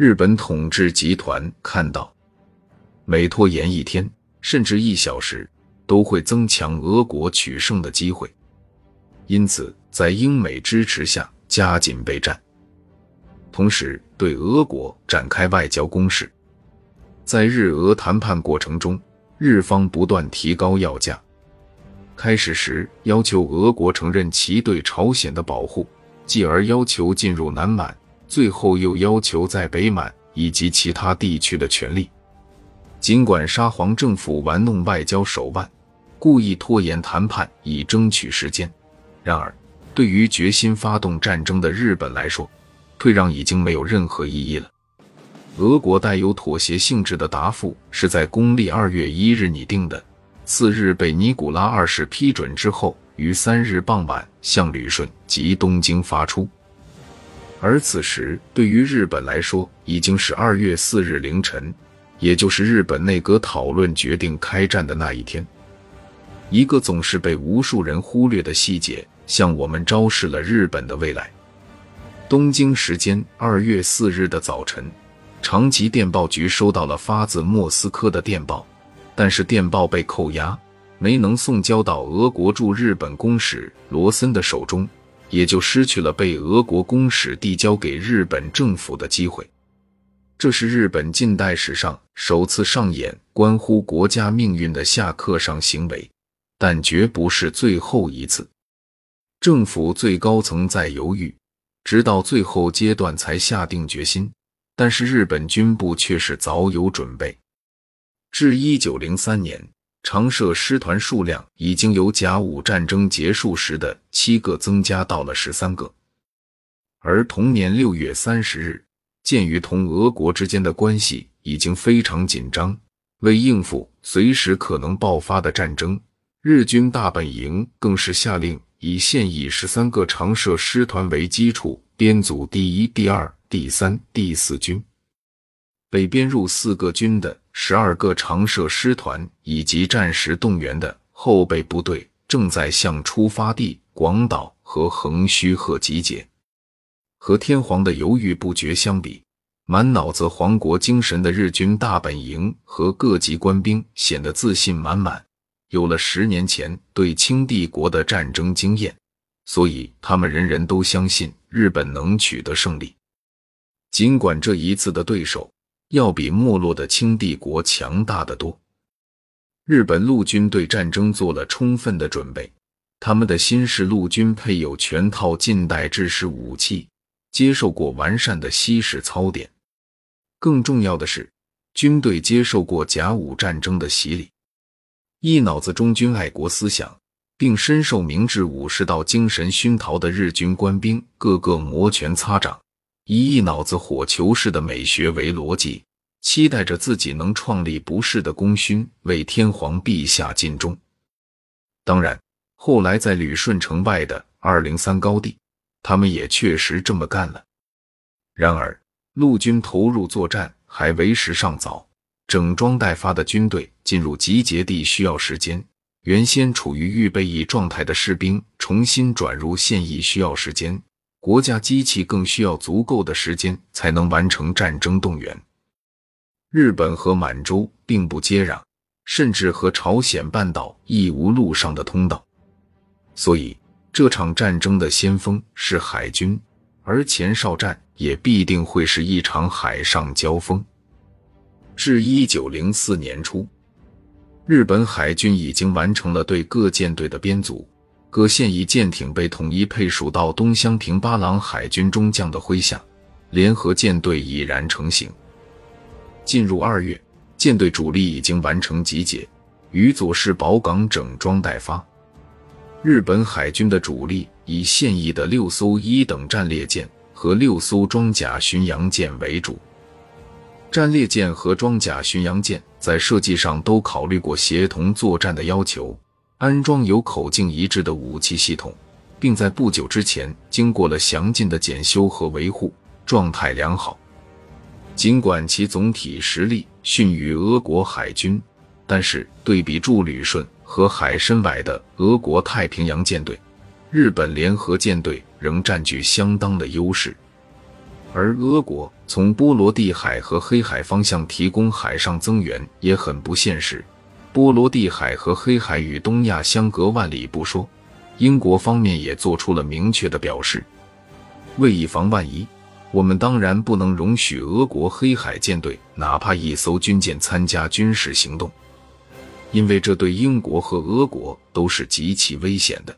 日本统治集团看到，每拖延一天甚至一小时，都会增强俄国取胜的机会，因此在英美支持下加紧备战，同时对俄国展开外交攻势。在日俄谈判过程中，日方不断提高要价。开始时要求俄国承认其对朝鲜的保护，继而要求进入南满，最后又要求在北满以及其他地区的权利。尽管沙皇政府玩弄外交手腕，故意拖延谈判以争取时间，然而对于决心发动战争的日本来说，退让已经没有任何意义了。俄国带有妥协性质的答复是在公历二月一日拟定的。次日被尼古拉二世批准之后，于三日傍晚向旅顺及东京发出。而此时对于日本来说，已经是二月四日凌晨，也就是日本内阁讨论决定开战的那一天。一个总是被无数人忽略的细节，向我们昭示了日本的未来。东京时间二月四日的早晨，长崎电报局收到了发自莫斯科的电报。但是电报被扣押，没能送交到俄国驻日本公使罗森的手中，也就失去了被俄国公使递交给日本政府的机会。这是日本近代史上首次上演关乎国家命运的下课上行为，但绝不是最后一次。政府最高层在犹豫，直到最后阶段才下定决心，但是日本军部却是早有准备。至一九零三年，常设师团数量已经由甲午战争结束时的七个增加到了十三个。而同年六月三十日，鉴于同俄国之间的关系已经非常紧张，为应付随时可能爆发的战争，日军大本营更是下令以现役十三个常设师团为基础编组第一、第二、第三、第四军。北编入四个军的十二个常设师团以及战时动员的后备部队正在向出发地广岛和横须贺集结。和天皇的犹豫不决相比，满脑子皇国精神的日军大本营和各级官兵显得自信满满。有了十年前对清帝国的战争经验，所以他们人人都相信日本能取得胜利。尽管这一次的对手。要比没落的清帝国强大的多。日本陆军对战争做了充分的准备，他们的新式陆军配有全套近代制式武器，接受过完善的西式操点。更重要的是，军队接受过甲午战争的洗礼，一脑子忠君爱国思想，并深受明治武士道精神熏陶的日军官兵，个个摩拳擦掌。以一脑子火球式的美学为逻辑，期待着自己能创立不世的功勋，为天皇陛下尽忠。当然，后来在旅顺城外的二零三高地，他们也确实这么干了。然而，陆军投入作战还为时尚早，整装待发的军队进入集结地需要时间，原先处于预备役状态的士兵重新转入现役需要时间。国家机器更需要足够的时间才能完成战争动员。日本和满洲并不接壤，甚至和朝鲜半岛亦无陆上的通道，所以这场战争的先锋是海军，而前哨战也必定会是一场海上交锋。至一九零四年初，日本海军已经完成了对各舰队的编组。各现役舰艇被统一配属到东乡平八郎海军中将的麾下，联合舰队已然成型。进入二月，舰队主力已经完成集结，于佐世保港整装待发。日本海军的主力以现役的六艘一等战列舰和六艘装甲巡洋舰为主。战列舰和装甲巡洋舰在设计上都考虑过协同作战的要求。安装有口径一致的武器系统，并在不久之前经过了详尽的检修和维护，状态良好。尽管其总体实力逊于俄国海军，但是对比驻旅顺和海参崴的俄国太平洋舰队，日本联合舰队仍占据相当的优势。而俄国从波罗的海和黑海方向提供海上增援也很不现实。波罗的海和黑海与东亚相隔万里不说，英国方面也做出了明确的表示。为以防万一，我们当然不能容许俄国黑海舰队哪怕一艘军舰参加军事行动，因为这对英国和俄国都是极其危险的。